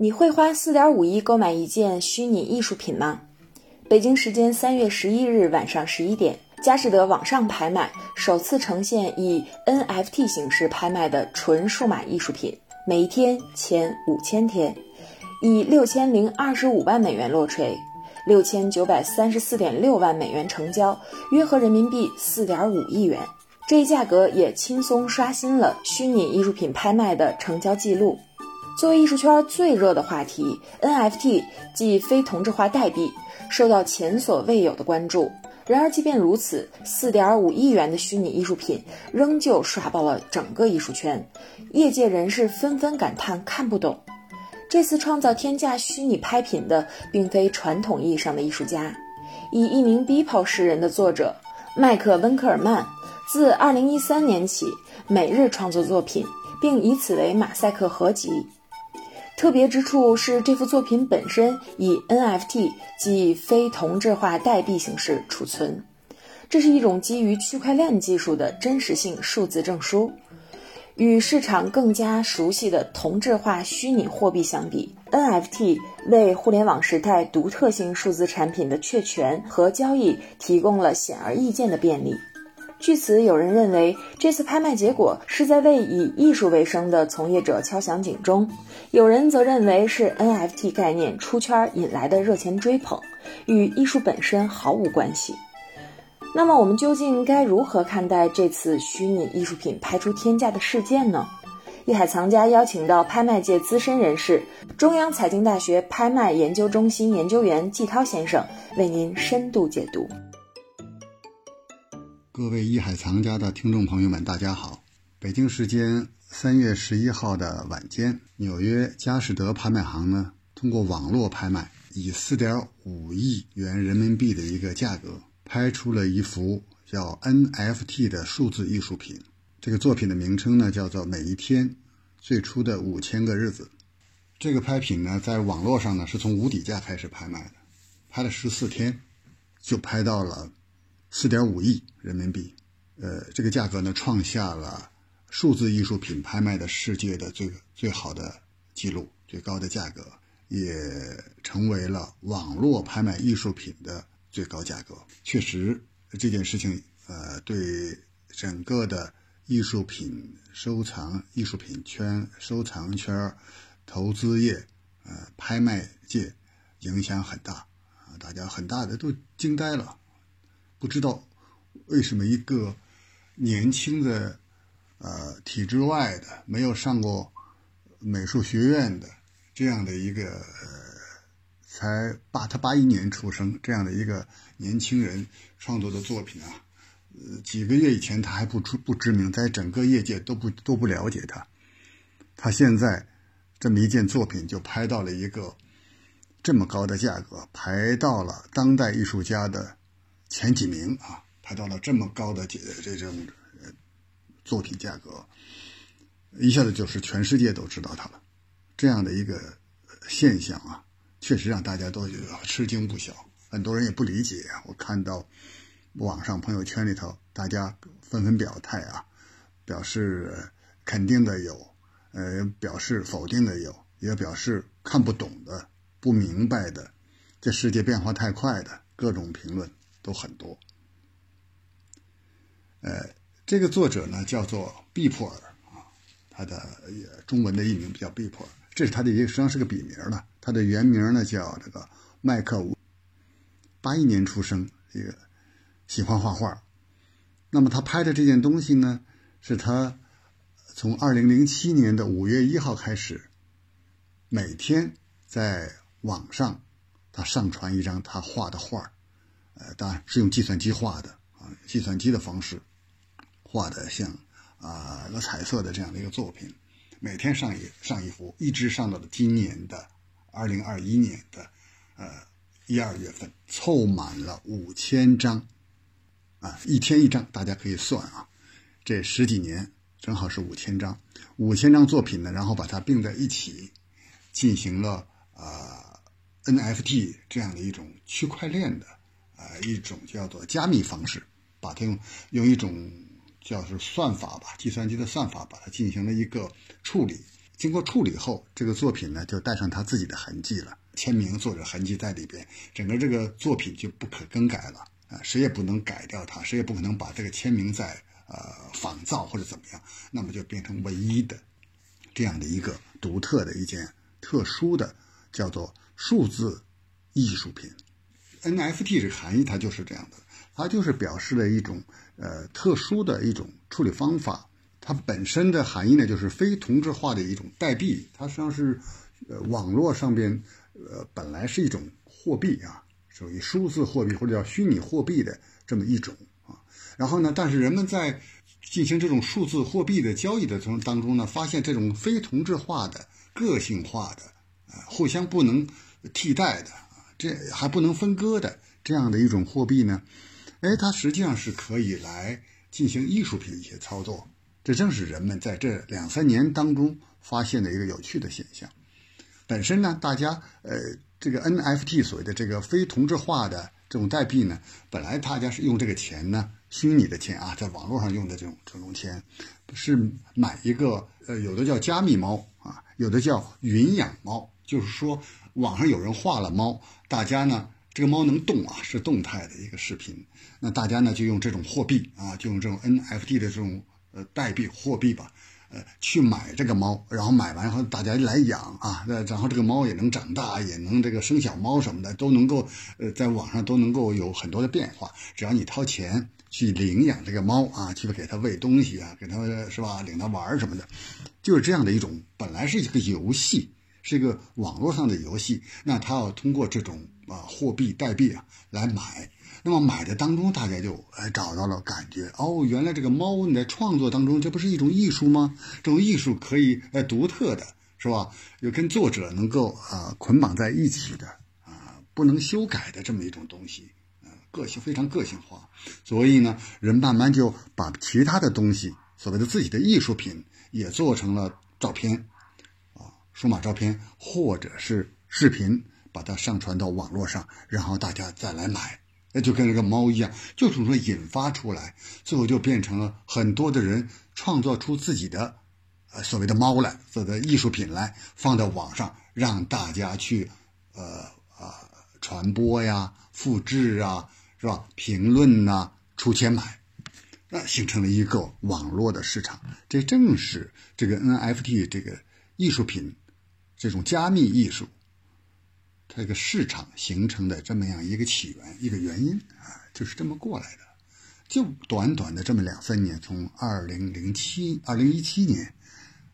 你会花四点五亿购买一件虚拟艺术品吗？北京时间三月十一日晚上十一点，佳士得网上拍卖首次呈现以 NFT 形式拍卖的纯数码艺术品，每一天前五千天，以六千零二十五万美元落锤，六千九百三十四点六万美元成交，约合人民币四点五亿元。这一价格也轻松刷新了虚拟艺术品拍卖的成交记录。作为艺术圈最热的话题，NFT 即非同质化代币受到前所未有的关注。然而，即便如此，四点五亿元的虚拟艺术品仍旧刷爆了整个艺术圈，业界人士纷纷感叹看不懂。这次创造天价虚拟拍品的，并非传统意义上的艺术家，以一名 BPO 诗人的作者麦克温克尔曼，自二零一三年起每日创作作品，并以此为马赛克合集。特别之处是，这幅作品本身以 NFT 即非同质化代币形式储存，这是一种基于区块链技术的真实性数字证书。与市场更加熟悉的同质化虚拟货币相比，NFT 为互联网时代独特性数字产品的确权和交易提供了显而易见的便利。据此，有人认为这次拍卖结果是在为以艺术为生的从业者敲响警钟；有人则认为是 NFT 概念出圈引来的热钱追捧，与艺术本身毫无关系。那么，我们究竟该如何看待这次虚拟艺术品拍出天价的事件呢？艺海藏家邀请到拍卖界资深人士、中央财经大学拍卖研究中心研究员季涛先生为您深度解读。各位艺海藏家的听众朋友们，大家好！北京时间三月十一号的晚间，纽约佳士得拍卖行呢，通过网络拍卖，以四点五亿元人民币的一个价格，拍出了一幅叫 NFT 的数字艺术品。这个作品的名称呢，叫做《每一天最初的五千个日子》。这个拍品呢，在网络上呢，是从无底价开始拍卖的，拍了十四天，就拍到了。四点五亿人民币，呃，这个价格呢，创下了数字艺术品拍卖的世界的最最好的记录，最高的价格，也成为了网络拍卖艺术品的最高价格。确实，这件事情，呃，对整个的艺术品收藏、艺术品圈、收藏圈、投资业、呃，拍卖界影响很大啊，大家很大的都惊呆了。不知道为什么一个年轻的、呃体制外的、没有上过美术学院的这样的一个呃，才八他八一年出生这样的一个年轻人创作的作品啊，呃几个月以前他还不出不知名，在整个业界都不都不了解他，他现在这么一件作品就拍到了一个这么高的价格，排到了当代艺术家的。前几名啊，拍到了这么高的这这种作品价格，一下子就是全世界都知道他了。这样的一个现象啊，确实让大家都吃惊不小。很多人也不理解。我看到网上朋友圈里头，大家纷纷表态啊，表示肯定的有，呃，表示否定的有，也表示看不懂的、不明白的。这世界变化太快的各种评论。都很多，呃，这个作者呢叫做毕普尔啊，他的中文的译名叫毕普尔，这是他的一个实际上是个笔名了。他的原名呢叫这个麦克吴，八一年出生，一个喜欢画画。那么他拍的这件东西呢，是他从二零零七年的五月一号开始，每天在网上他上传一张他画的画。呃，当然是用计算机画的啊，计算机的方式画的像啊有彩色的这样的一个作品，每天上一上一幅，一直上到了今年的二零二一年的呃一二月份，凑满了五千张啊，一天一张，大家可以算啊，这十几年正好是五千张，五千张作品呢，然后把它并在一起，进行了啊 NFT 这样的一种区块链的。呃，一种叫做加密方式，把它用用一种叫是算法吧，计算机的算法把它进行了一个处理，经过处理后，这个作品呢就带上他自己的痕迹了，签名、作者痕迹在里边，整个这个作品就不可更改了啊，谁也不能改掉它，谁也不可能把这个签名再呃仿造或者怎么样，那么就变成唯一的这样的一个独特的一件特殊的叫做数字艺术品。NFT 这个含义它就是这样的，它就是表示了一种呃特殊的一种处理方法。它本身的含义呢，就是非同质化的一种代币，它实际上是，呃，网络上边，呃，本来是一种货币啊，属于数字货币或者叫虚拟货币的这么一种啊。然后呢，但是人们在进行这种数字货币的交易的从当中呢，发现这种非同质化的、个性化的、呃，互相不能替代的，这还不能分割的这样的一种货币呢，哎，它实际上是可以来进行艺术品一些操作。这正是人们在这两三年当中发现的一个有趣的现象。本身呢，大家呃，这个 NFT 所谓的这个非同质化的这种代币呢，本来大家是用这个钱呢，虚拟的钱啊，在网络上用的这种这种钱，是买一个呃，有的叫加密猫啊，有的叫云养猫，就是说网上有人画了猫，大家呢，这个猫能动啊，是动态的一个视频，那大家呢就用这种货币啊，就用这种 NFT 的这种。呃，代币货币吧，呃，去买这个猫，然后买完以后大家来养啊，然后这个猫也能长大，也能这个生小猫什么的，都能够呃，在网上都能够有很多的变化。只要你掏钱去领养这个猫啊，去给它喂东西啊，给它是吧，领它玩什么的，就是这样的一种，本来是一个游戏，是一个网络上的游戏，那他要通过这种啊货币代币啊来买。那么买的当中，大家就哎找到了感觉哦，原来这个猫你在创作当中，这不是一种艺术吗？这种艺术可以呃独特的是吧？又跟作者能够啊捆绑在一起的啊，不能修改的这么一种东西，呃，个性非常个性化。所以呢，人慢慢就把其他的东西，所谓的自己的艺术品，也做成了照片，数码照片或者是视频，把它上传到网络上，然后大家再来买。那就跟这个猫一样，就是说引发出来，最后就变成了很多的人创作出自己的，呃，所谓的猫来，所谓的艺术品来，放在网上让大家去，呃啊传播呀、复制啊，是吧？评论呐，出钱买，那形成了一个网络的市场。这正是这个 NFT 这个艺术品，这种加密艺术。它这个市场形成的这么样一个起源，一个原因啊，就是这么过来的。就短短的这么两三年，从二零零七、二零一七年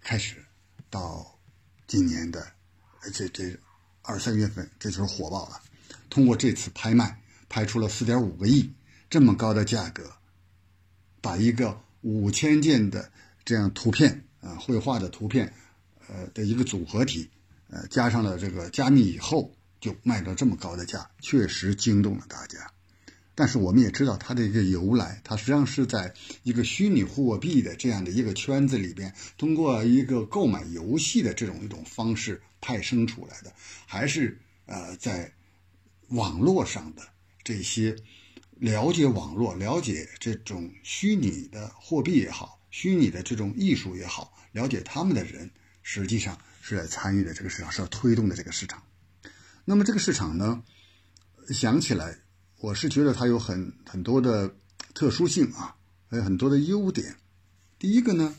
开始，到今年的这这二三月份，这就是火爆了。通过这次拍卖，拍出了四点五个亿这么高的价格，把一个五千件的这样图片啊，绘画的图片，呃的一个组合体，呃，加上了这个加密以后。就卖到这么高的价，确实惊动了大家。但是我们也知道它的一个由来，它实际上是在一个虚拟货币的这样的一个圈子里边，通过一个购买游戏的这种一种方式派生出来的，还是呃在网络上的这些了解网络、了解这种虚拟的货币也好，虚拟的这种艺术也好，了解他们的人，实际上是在参与的这个市场，是要推动的这个市场。那么这个市场呢，想起来，我是觉得它有很很多的特殊性啊，还有很多的优点。第一个呢，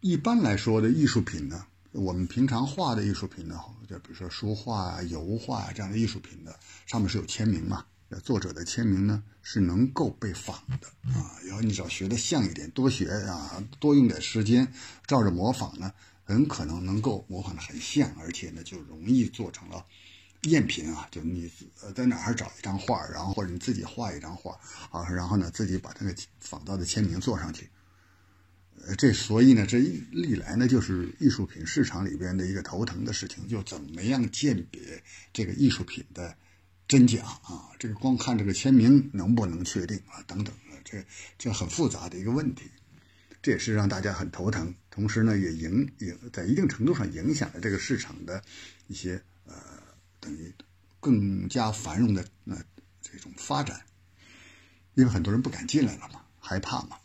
一般来说的艺术品呢，我们平常画的艺术品呢，就比如说书画、油画这样的艺术品的，上面是有签名嘛，作者的签名呢是能够被仿的啊。然后你只要学的像一点，多学啊，多用点时间，照着模仿呢，很可能能够模仿的很像，而且呢就容易做成了。赝品啊，就你在哪儿找一张画，然后或者你自己画一张画啊，然后呢自己把那个仿造的签名做上去。呃，这所以呢，这历来呢就是艺术品市场里边的一个头疼的事情，就怎么样鉴别这个艺术品的真假啊？这个光看这个签名能不能确定啊？等等的，这这很复杂的一个问题，这也是让大家很头疼，同时呢也影影在一定程度上影响了这个市场的一些呃。等于更加繁荣的呃这种发展，因为很多人不敢进来了嘛，害怕嘛。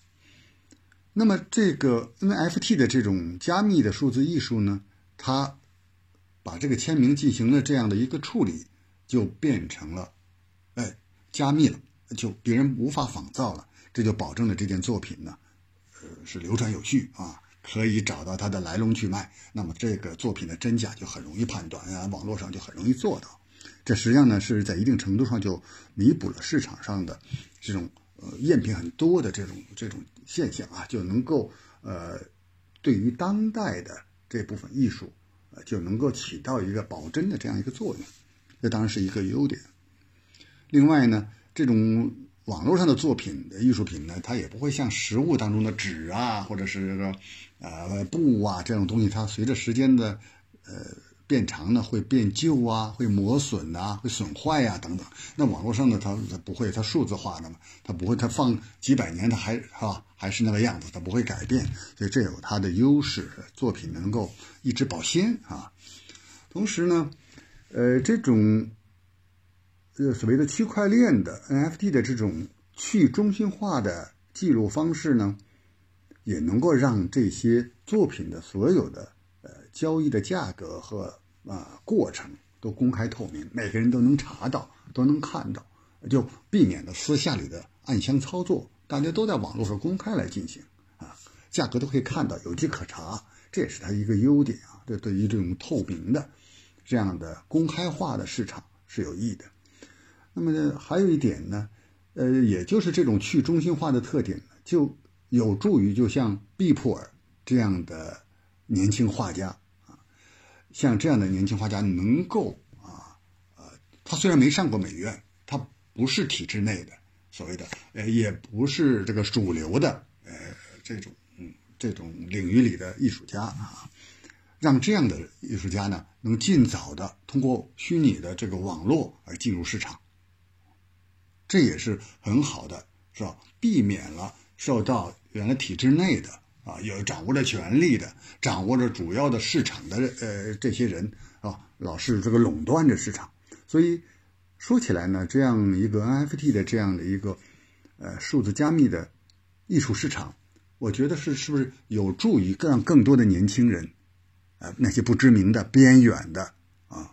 那么这个 NFT 的这种加密的数字艺术呢，它把这个签名进行了这样的一个处理，就变成了，哎，加密了，就别人无法仿造了，这就保证了这件作品呢，是流传有序啊，可以找到它的来龙去脉。那么这个作品的真假就很容易判断啊，网络上就很容易做到。这实际上呢，是在一定程度上就弥补了市场上的这种呃赝品很多的这种这种。现象啊，就能够呃，对于当代的这部分艺术，呃，就能够起到一个保真的这样一个作用，这当然是一个优点。另外呢，这种网络上的作品艺术品呢，它也不会像实物当中的纸啊，或者是这个呃布啊这种东西，它随着时间的呃。变长呢，会变旧啊，会磨损呐，会损坏呀，等等。那网络上呢，它它不会，它数字化的嘛，它不会，它放几百年，它还是吧，还是那个样子，它不会改变。所以这有它的优势，作品能够一直保鲜啊。同时呢，呃，这种呃所谓的区块链的 NFT 的这种去中心化的记录方式呢，也能够让这些作品的所有的呃交易的价格和啊，过程都公开透明，每个人都能查到，都能看到，就避免了私下里的暗箱操作。大家都在网络上公开来进行啊，价格都可以看到，有迹可查，这也是它一个优点啊。这对于这种透明的、这样的公开化的市场是有益的。那么呢，还有一点呢，呃，也就是这种去中心化的特点，就有助于就像毕普尔这样的年轻画家啊。像这样的年轻画家能够啊，呃，他虽然没上过美院，他不是体制内的所谓的，呃，也不是这个主流的，呃，这种这种领域里的艺术家啊，让这样的艺术家呢，能尽早的通过虚拟的这个网络而进入市场，这也是很好的，是吧？避免了受到原来体制内的。啊，有掌握着权力的，掌握着主要的市场的，呃，这些人啊，老是这个垄断着市场。所以说起来呢，这样一个 NFT 的这样的一个，呃，数字加密的艺术市场，我觉得是是不是有助于让更多的年轻人，呃，那些不知名的、边缘的啊，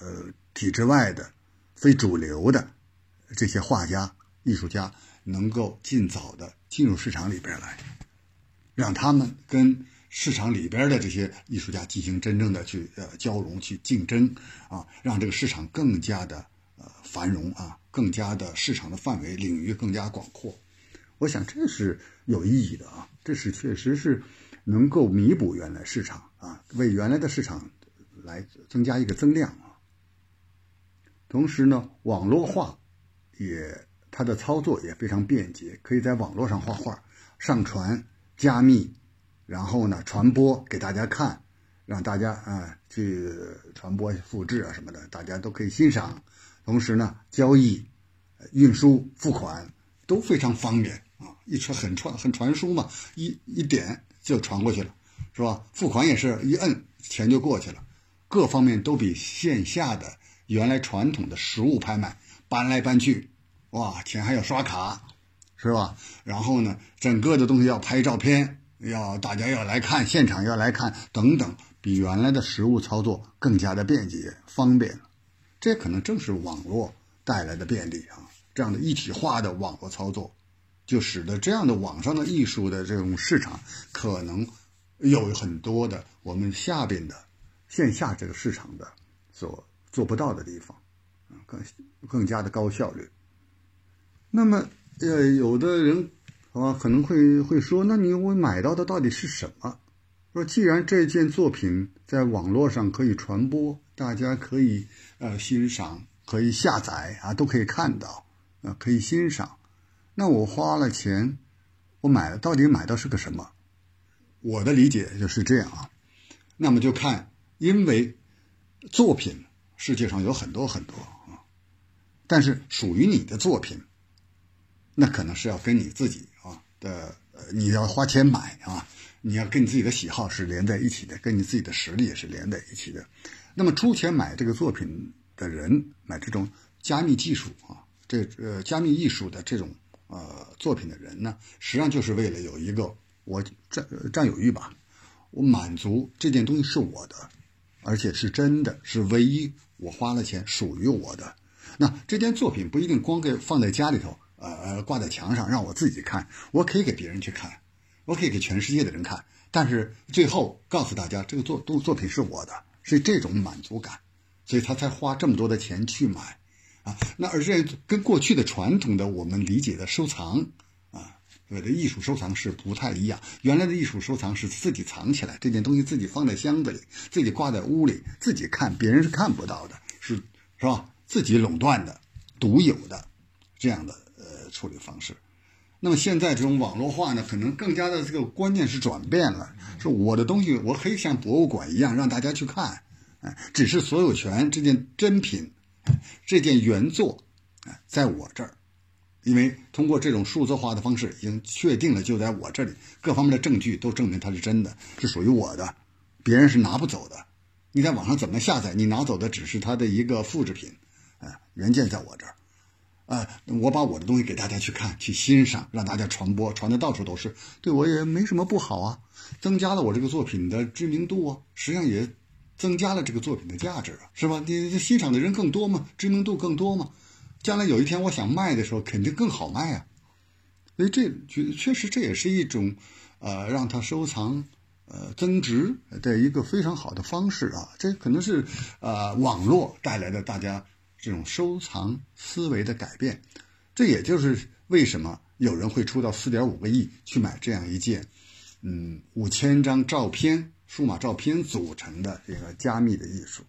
呃，体制外的、非主流的这些画家、艺术家，能够尽早的进入市场里边来。让他们跟市场里边的这些艺术家进行真正的去呃交融、去竞争啊，让这个市场更加的呃繁荣啊，更加的市场的范围领域更加广阔。我想这是有意义的啊，这是确实是能够弥补原来市场啊，为原来的市场来增加一个增量啊。同时呢，网络化也它的操作也非常便捷，可以在网络上画画上传。加密，然后呢，传播给大家看，让大家啊去传播、复制啊什么的，大家都可以欣赏。同时呢，交易、运输、付款都非常方便啊，一传很传很传输嘛，一一点就传过去了，是吧？付款也是一摁，钱就过去了，各方面都比线下的原来传统的实物拍卖搬来搬去，哇，钱还要刷卡。是吧？然后呢，整个的东西要拍照片，要大家要来看现场，要来看等等，比原来的实物操作更加的便捷方便。这可能正是网络带来的便利啊！这样的一体化的网络操作，就使得这样的网上的艺术的这种市场，可能有很多的我们下边的线下这个市场的所做不到的地方，啊，更更加的高效率。那么。呃，有的人啊可能会会说，那你我买到的到底是什么？说既然这件作品在网络上可以传播，大家可以呃欣赏，可以下载啊，都可以看到啊，可以欣赏。那我花了钱，我买了，到底买到是个什么？我的理解就是这样啊。那么就看，因为作品世界上有很多很多啊，但是属于你的作品。那可能是要跟你自己啊的，你要花钱买啊，你要跟你自己的喜好是连在一起的，跟你自己的实力也是连在一起的。那么出钱买这个作品的人，买这种加密技术啊，这呃加密艺术的这种呃作品的人呢，实际上就是为了有一个我占占有欲吧，我满足这件东西是我的，而且是真的，是唯一我花了钱属于我的。那这件作品不一定光给放在家里头，呃，挂在墙上让我自己看，我可以给别人去看，我可以给全世界的人看。但是最后告诉大家，这个作作作品是我的，是这种满足感，所以他才花这么多的钱去买，啊，那而这跟过去的传统的我们理解的收藏，啊，所谓的艺术收藏是不太一样。原来的艺术收藏是自己藏起来，这件东西自己放在箱子里，自己挂在屋里，自己看，别人是看不到的，是是吧？自己垄断的、独有的这样的呃处理方式。那么现在这种网络化呢，可能更加的这个观念是转变了，说我的东西，我可以像博物馆一样让大家去看，哎，只是所有权这件真品，这件原作，哎，在我这儿，因为通过这种数字化的方式，已经确定了就在我这里，各方面的证据都证明它是真的，是属于我的，别人是拿不走的。你在网上怎么下载？你拿走的只是它的一个复制品，哎，原件在我这儿。啊，我把我的东西给大家去看、去欣赏，让大家传播，传的到处都是，对我也没什么不好啊，增加了我这个作品的知名度啊，实际上也增加了这个作品的价值啊，是吧？你欣赏的人更多嘛，知名度更多嘛，将来有一天我想卖的时候，肯定更好卖啊。所以这确确实这也是一种，呃，让它收藏呃增值的一个非常好的方式啊。这可能是呃网络带来的大家。这种收藏思维的改变，这也就是为什么有人会出到四点五个亿去买这样一件，嗯，五千张照片、数码照片组成的这个加密的艺术，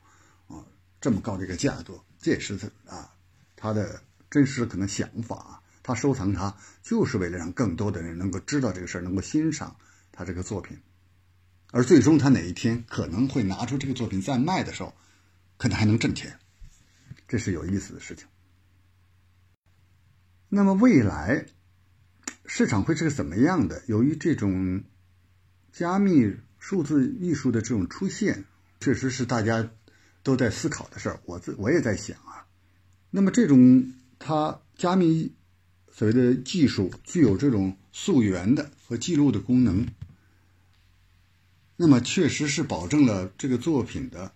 啊，这么高的一个价格，这也是他啊他的真实可能想法啊，他收藏它就是为了让更多的人能够知道这个事儿，能够欣赏他这个作品，而最终他哪一天可能会拿出这个作品再卖的时候，可能还能挣钱。这是有意思的事情。那么未来市场会是个怎么样的？由于这种加密数字艺术的这种出现，确实是大家都在思考的事儿。我自我也在想啊。那么这种它加密所谓的技术具有这种溯源的和记录的功能，那么确实是保证了这个作品的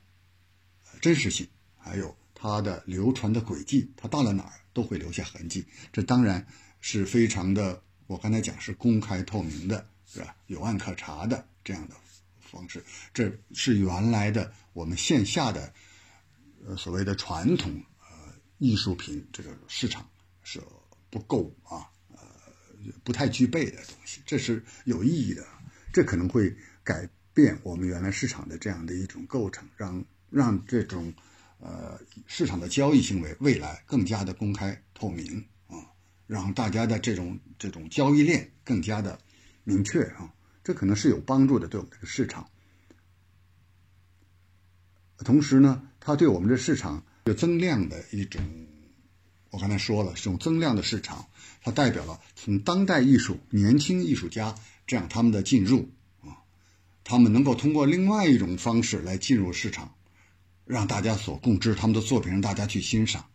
真实性，还有。它的流传的轨迹，它到了哪儿都会留下痕迹，这当然是非常的。我刚才讲是公开透明的，是吧？有案可查的这样的方式，这是原来的我们线下的呃所谓的传统呃艺术品这个市场是不够啊，呃不太具备的东西，这是有意义的。这可能会改变我们原来市场的这样的一种构成，让让这种。呃，市场的交易行为未来更加的公开透明啊，让大家的这种这种交易链更加的明确啊，这可能是有帮助的，对我们这个市场。同时呢，它对我们这市场有增量的一种，我刚才说了，这种增量的市场，它代表了从当代艺术、年轻艺术家这样他们的进入啊，他们能够通过另外一种方式来进入市场。让大家所共知他们的作品，让大家去欣赏，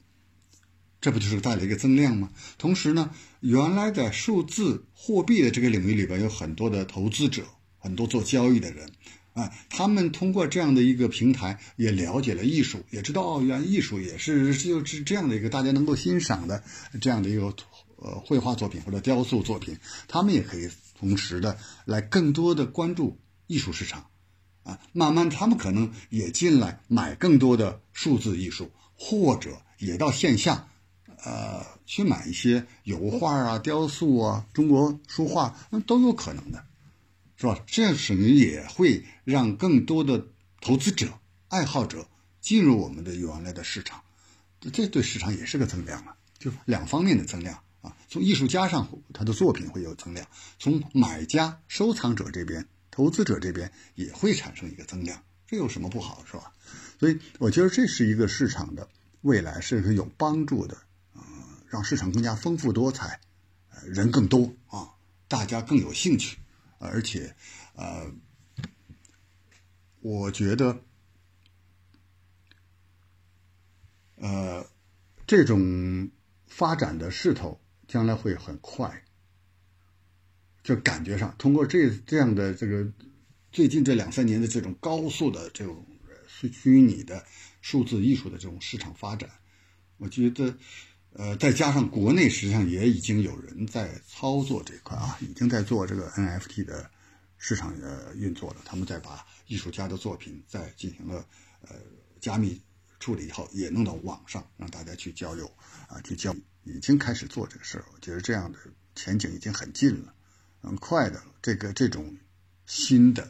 这不就是带来一个增量吗？同时呢，原来的数字货币的这个领域里边有很多的投资者，很多做交易的人，啊，他们通过这样的一个平台也了解了艺术，也知道哦，原来艺术也是就是这样的一个大家能够欣赏的这样的一个呃绘画作品或者雕塑作品，他们也可以同时的来更多的关注艺术市场。啊，慢慢他们可能也进来买更多的数字艺术，或者也到线下，呃，去买一些油画啊、雕塑啊、中国书画，那都有可能的，是吧？这样等于也会让更多的投资者、爱好者进入我们的原来的市场，这对市场也是个增量啊，就两方面的增量啊。从艺术家上，他的作品会有增量；从买家、收藏者这边。投资者这边也会产生一个增量，这有什么不好，是吧？所以我觉得这是一个市场的未来，是有帮助的，呃，让市场更加丰富多彩，人更多啊，大家更有兴趣，而且，呃，我觉得，呃，这种发展的势头将来会很快。就感觉上，通过这这样的这个最近这两三年的这种高速的这种虚虚拟的数字艺术的这种市场发展，我觉得，呃，再加上国内实际上也已经有人在操作这块啊，已经在做这个 NFT 的市场呃运作了。他们在把艺术家的作品在进行了呃加密处理以后，也弄到网上让大家去交流啊，去交，已经开始做这个事儿。我觉得这样的前景已经很近了。很快的，这个这种新的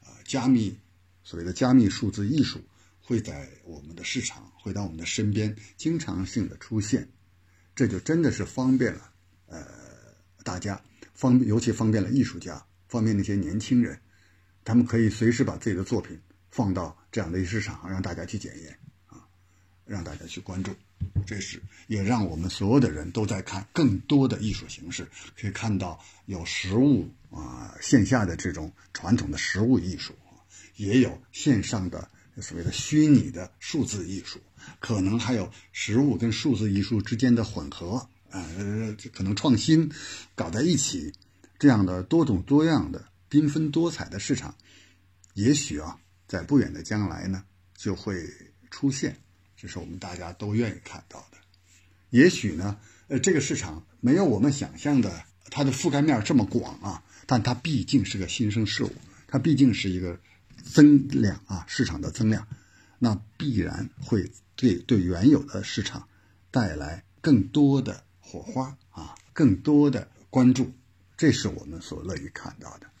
呃加密所谓的加密数字艺术会在我们的市场，会到我们的身边经常性的出现，这就真的是方便了呃大家方尤其方便了艺术家，方便那些年轻人，他们可以随时把自己的作品放到这样的一市场上，让大家去检验，让大家去关注。这是也让我们所有的人都在看更多的艺术形式，可以看到有实物啊线下的这种传统的实物艺术，也有线上的所谓的虚拟的数字艺术，可能还有实物跟数字艺术之间的混合啊，可能创新搞在一起，这样的多种多样的缤纷多彩的市场，也许啊在不远的将来呢就会出现。这是我们大家都愿意看到的，也许呢，呃，这个市场没有我们想象的它的覆盖面这么广啊，但它毕竟是个新生事物，它毕竟是一个增量啊，市场的增量，那必然会对对原有的市场带来更多的火花啊，更多的关注，这是我们所乐于看到的。